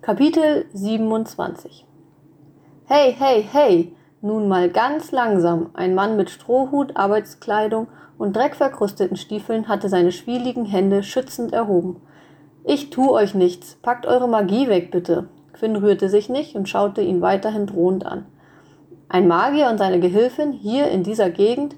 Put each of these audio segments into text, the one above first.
Kapitel 27 Hey, hey, hey! Nun mal ganz langsam. Ein Mann mit Strohhut, Arbeitskleidung und dreckverkrusteten Stiefeln hatte seine schwieligen Hände schützend erhoben. Ich tu euch nichts. Packt eure Magie weg, bitte. Quinn rührte sich nicht und schaute ihn weiterhin drohend an. Ein Magier und seine Gehilfin hier in dieser Gegend?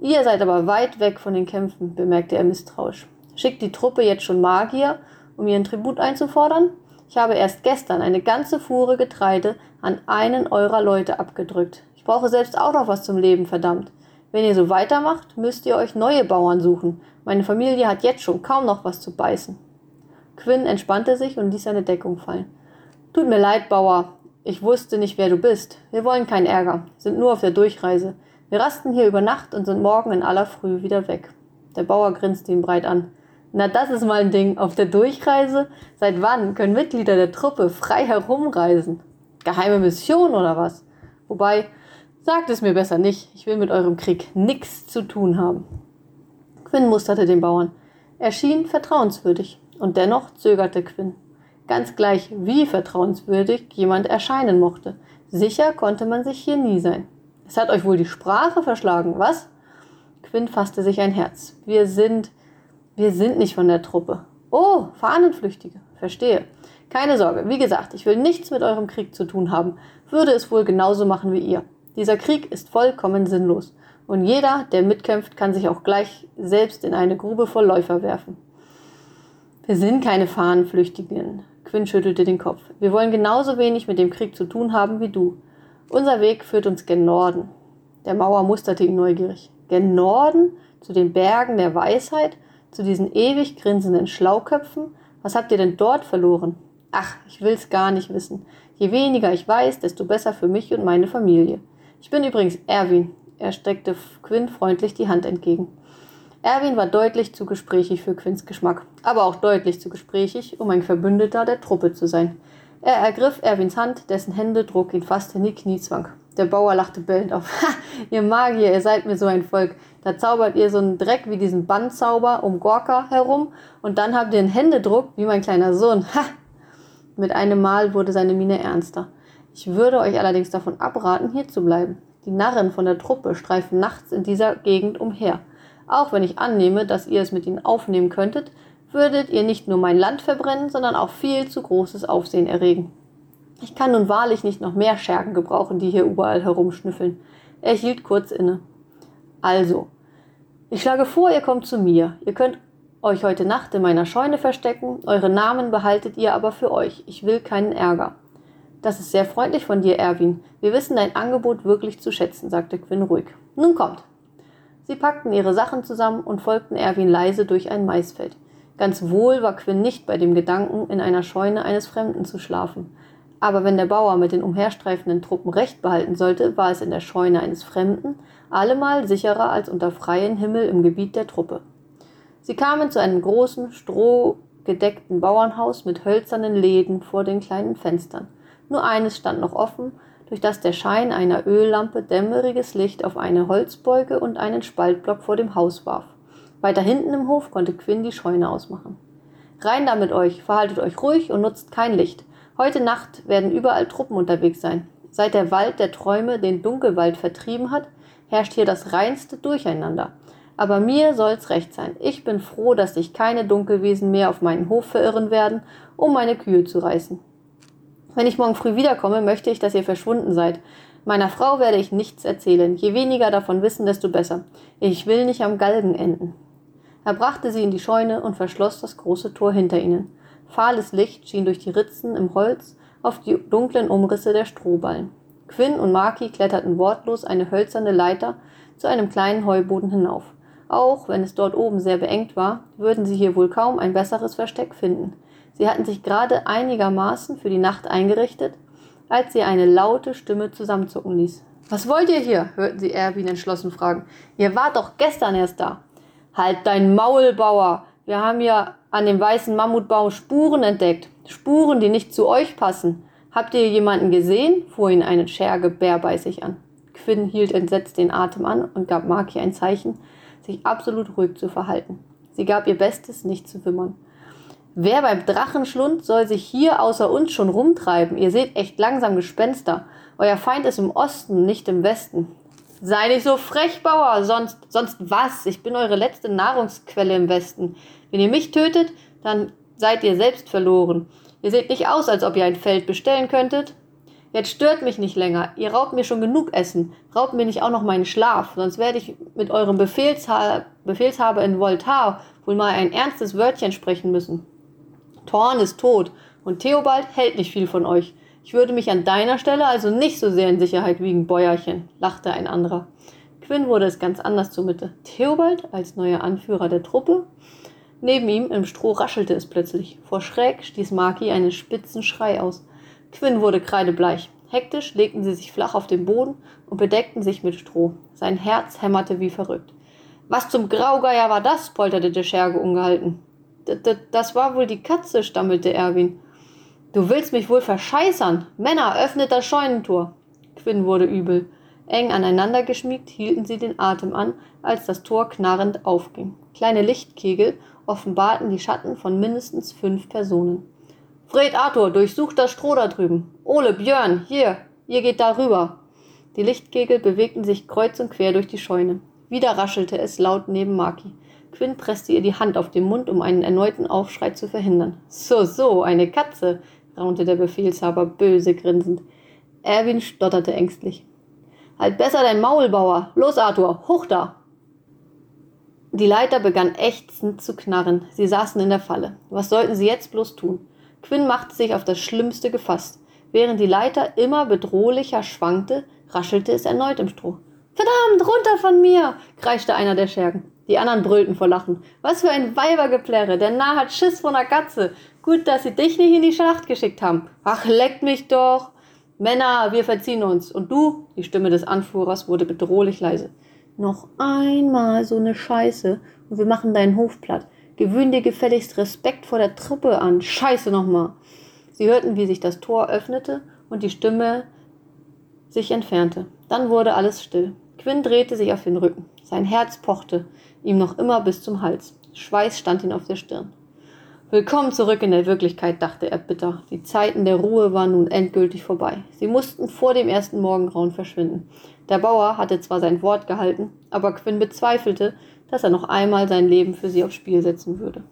Ihr seid aber weit weg von den Kämpfen, bemerkte er misstrauisch. Schickt die Truppe jetzt schon Magier, um ihren Tribut einzufordern? Ich habe erst gestern eine ganze Fuhre Getreide an einen eurer Leute abgedrückt. Ich brauche selbst auch noch was zum Leben, verdammt. Wenn ihr so weitermacht, müsst ihr euch neue Bauern suchen. Meine Familie hat jetzt schon kaum noch was zu beißen. Quinn entspannte sich und ließ seine Deckung fallen. Tut mir leid, Bauer. Ich wusste nicht, wer du bist. Wir wollen keinen Ärger, sind nur auf der Durchreise. Wir rasten hier über Nacht und sind morgen in aller Früh wieder weg. Der Bauer grinste ihn breit an. Na, das ist mal ein Ding. Auf der Durchreise? Seit wann können Mitglieder der Truppe frei herumreisen? Geheime Mission oder was? Wobei, sagt es mir besser nicht. Ich will mit eurem Krieg nichts zu tun haben. Quinn musterte den Bauern. Er schien vertrauenswürdig. Und dennoch zögerte Quinn. Ganz gleich, wie vertrauenswürdig jemand erscheinen mochte. Sicher konnte man sich hier nie sein. Es hat euch wohl die Sprache verschlagen, was? Quinn fasste sich ein Herz. Wir sind wir sind nicht von der Truppe. Oh, Fahnenflüchtige. Verstehe. Keine Sorge. Wie gesagt, ich will nichts mit eurem Krieg zu tun haben. Würde es wohl genauso machen wie ihr. Dieser Krieg ist vollkommen sinnlos. Und jeder, der mitkämpft, kann sich auch gleich selbst in eine Grube voll Läufer werfen. Wir sind keine Fahnenflüchtigen. Quinn schüttelte den Kopf. Wir wollen genauso wenig mit dem Krieg zu tun haben wie du. Unser Weg führt uns gen Norden. Der Mauer musterte ihn neugierig. Gen Norden? Zu den Bergen der Weisheit? Zu diesen ewig grinsenden Schlauköpfen? Was habt ihr denn dort verloren? Ach, ich will's gar nicht wissen. Je weniger ich weiß, desto besser für mich und meine Familie. Ich bin übrigens Erwin. Er streckte Quinn freundlich die Hand entgegen. Erwin war deutlich zu gesprächig für Quinns Geschmack, aber auch deutlich zu gesprächig, um ein Verbündeter der Truppe zu sein. Er ergriff Erwins Hand, dessen Händedruck ihn fast in die Knie zwang. Der Bauer lachte bellend auf. Ha, ihr Magier, ihr seid mir so ein Volk. Da zaubert ihr so einen Dreck wie diesen Bandzauber um Gorka herum und dann habt ihr einen Händedruck wie mein kleiner Sohn. Ha! Mit einem Mal wurde seine Miene ernster. Ich würde euch allerdings davon abraten, hier zu bleiben. Die Narren von der Truppe streifen nachts in dieser Gegend umher. Auch wenn ich annehme, dass ihr es mit ihnen aufnehmen könntet, würdet ihr nicht nur mein Land verbrennen, sondern auch viel zu großes Aufsehen erregen. Ich kann nun wahrlich nicht noch mehr Schergen gebrauchen, die hier überall herumschnüffeln. Er hielt kurz inne. Also, ich schlage vor, ihr kommt zu mir. Ihr könnt euch heute Nacht in meiner Scheune verstecken, eure Namen behaltet ihr aber für euch. Ich will keinen Ärger. Das ist sehr freundlich von dir, Erwin. Wir wissen dein Angebot wirklich zu schätzen, sagte Quinn ruhig. Nun kommt. Sie packten ihre Sachen zusammen und folgten Erwin leise durch ein Maisfeld. Ganz wohl war Quinn nicht bei dem Gedanken, in einer Scheune eines Fremden zu schlafen. Aber wenn der Bauer mit den umherstreifenden Truppen Recht behalten sollte, war es in der Scheune eines Fremden allemal sicherer als unter freiem Himmel im Gebiet der Truppe. Sie kamen zu einem großen, strohgedeckten Bauernhaus mit hölzernen Läden vor den kleinen Fenstern. Nur eines stand noch offen, durch das der Schein einer Öllampe dämmeriges Licht auf eine Holzbeuge und einen Spaltblock vor dem Haus warf. Weiter hinten im Hof konnte Quinn die Scheune ausmachen. Rein da mit euch, verhaltet euch ruhig und nutzt kein Licht. Heute Nacht werden überall Truppen unterwegs sein. Seit der Wald der Träume den Dunkelwald vertrieben hat, herrscht hier das reinste Durcheinander. Aber mir soll's recht sein. Ich bin froh, dass sich keine Dunkelwesen mehr auf meinen Hof verirren werden, um meine Kühe zu reißen. Wenn ich morgen früh wiederkomme, möchte ich, dass ihr verschwunden seid. Meiner Frau werde ich nichts erzählen. Je weniger davon wissen, desto besser. Ich will nicht am Galgen enden. Er brachte sie in die Scheune und verschloss das große Tor hinter ihnen. Fahles Licht schien durch die Ritzen im Holz auf die dunklen Umrisse der Strohballen. Quinn und Maki kletterten wortlos eine hölzerne Leiter zu einem kleinen Heuboden hinauf. Auch wenn es dort oben sehr beengt war, würden sie hier wohl kaum ein besseres Versteck finden. Sie hatten sich gerade einigermaßen für die Nacht eingerichtet, als sie eine laute Stimme zusammenzucken ließ. Was wollt ihr hier? hörten sie Erwin entschlossen fragen. Ihr wart doch gestern erst da. Halt dein Maul, Bauer! Wir haben ja an dem weißen Mammutbaum Spuren entdeckt. Spuren, die nicht zu euch passen. Habt ihr jemanden gesehen? fuhr ihn eine Scherge bärbeißig an. Quinn hielt entsetzt den Atem an und gab Maki ein Zeichen, sich absolut ruhig zu verhalten. Sie gab ihr Bestes, nicht zu wimmern. Wer beim Drachenschlund soll sich hier außer uns schon rumtreiben? Ihr seht echt langsam Gespenster. Euer Feind ist im Osten, nicht im Westen. Sei nicht so frech, Bauer, sonst, sonst was? Ich bin eure letzte Nahrungsquelle im Westen. Wenn ihr mich tötet, dann seid ihr selbst verloren. Ihr seht nicht aus, als ob ihr ein Feld bestellen könntet. Jetzt stört mich nicht länger. Ihr raubt mir schon genug Essen. Raubt mir nicht auch noch meinen Schlaf, sonst werde ich mit eurem Befehlsha Befehlshaber in Voltar wohl mal ein ernstes Wörtchen sprechen müssen. Thorn ist tot und Theobald hält nicht viel von euch. Ich würde mich an deiner Stelle also nicht so sehr in Sicherheit wiegen, Bäuerchen, lachte ein anderer. Quinn wurde es ganz anders zur Mitte. Theobald als neuer Anführer der Truppe? Neben ihm im Stroh raschelte es plötzlich. Vor Schräg stieß Maki einen spitzen Schrei aus. Quinn wurde kreidebleich. Hektisch legten sie sich flach auf den Boden und bedeckten sich mit Stroh. Sein Herz hämmerte wie verrückt. Was zum Graugeier war das? polterte der Scherge ungehalten. Das war wohl die Katze, stammelte Erwin. Du willst mich wohl verscheißern. Männer, öffnet das Scheunentor. Quinn wurde übel. Eng aneinander geschmiegt hielten sie den Atem an, als das Tor knarrend aufging. Kleine Lichtkegel offenbarten die Schatten von mindestens fünf Personen. Fred Arthur, durchsucht das Stroh da drüben. Ole, Björn, hier, ihr geht da rüber. Die Lichtkegel bewegten sich kreuz und quer durch die Scheune. Wieder raschelte es laut neben Maki. Quinn presste ihr die Hand auf den Mund, um einen erneuten Aufschrei zu verhindern. So, so, eine Katze, raunte der Befehlshaber böse grinsend. Erwin stotterte ängstlich. Halt besser dein Maulbauer. Los, Arthur, hoch da! Die Leiter begann ächzend zu knarren. Sie saßen in der Falle. Was sollten sie jetzt bloß tun? Quinn machte sich auf das Schlimmste gefasst. Während die Leiter immer bedrohlicher schwankte, raschelte es erneut im Stroh. Verdammt, runter von mir! kreischte einer der Schergen. Die anderen brüllten vor Lachen. Was für ein Weibergeplärre! Der Narr hat Schiss von der Katze. Gut, dass sie dich nicht in die Schlacht geschickt haben. Ach, leckt mich doch! Männer, wir verziehen uns. Und du? Die Stimme des Anführers wurde bedrohlich leise. Noch einmal so eine Scheiße und wir machen deinen Hof platt. Gewöhn dir gefälligst Respekt vor der Truppe an. Scheiße nochmal. Sie hörten, wie sich das Tor öffnete und die Stimme sich entfernte. Dann wurde alles still. Quinn drehte sich auf den Rücken. Sein Herz pochte ihm noch immer bis zum Hals. Schweiß stand ihm auf der Stirn. Willkommen zurück in der Wirklichkeit, dachte er bitter. Die Zeiten der Ruhe waren nun endgültig vorbei. Sie mussten vor dem ersten Morgengrauen verschwinden. Der Bauer hatte zwar sein Wort gehalten, aber Quinn bezweifelte, dass er noch einmal sein Leben für sie aufs Spiel setzen würde.